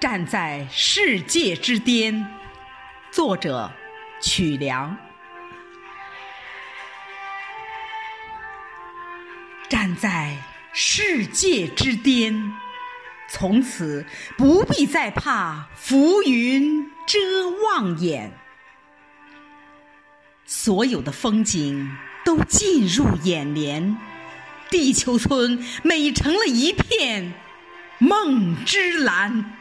站在世界之巅，作者曲梁。站在世界之巅，从此不必再怕浮云遮望眼，所有的风景都进入眼帘，地球村美成了一片梦之蓝。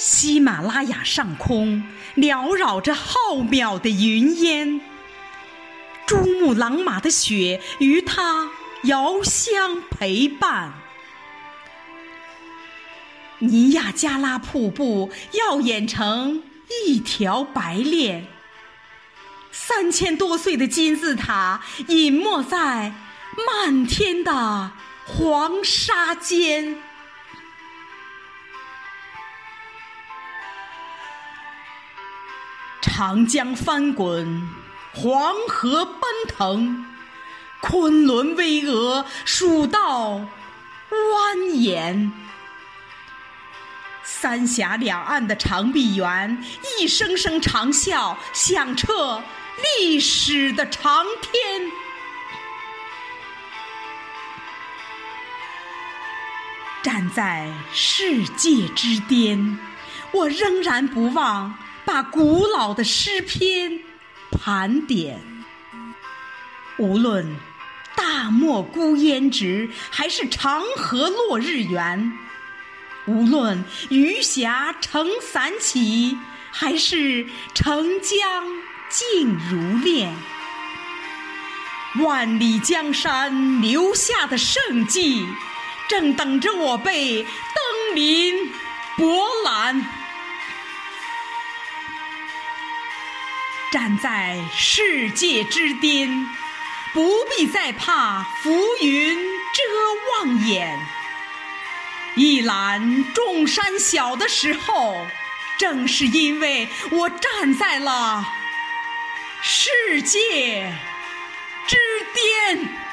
喜马拉雅上空缭绕着浩渺的云烟，珠穆朗玛的雪与它遥相陪伴。尼亚加拉瀑布耀眼成一条白链，三千多岁的金字塔隐没在漫天的黄沙间。长江翻滚，黄河奔腾，昆仑巍峨，蜀道蜿蜒。三峡两岸的长臂猿，一声声长啸，响彻历史的长天。站在世界之巅，我仍然不忘。把古老的诗篇盘点，无论大漠孤烟直，还是长河落日圆；无论鱼霞成伞起，还是澄江静如练。万里江山留下的圣迹，正等着我辈登临站在世界之巅不必再怕浮云遮望眼。一览众山小的时候正是因为我站在了世界之巅。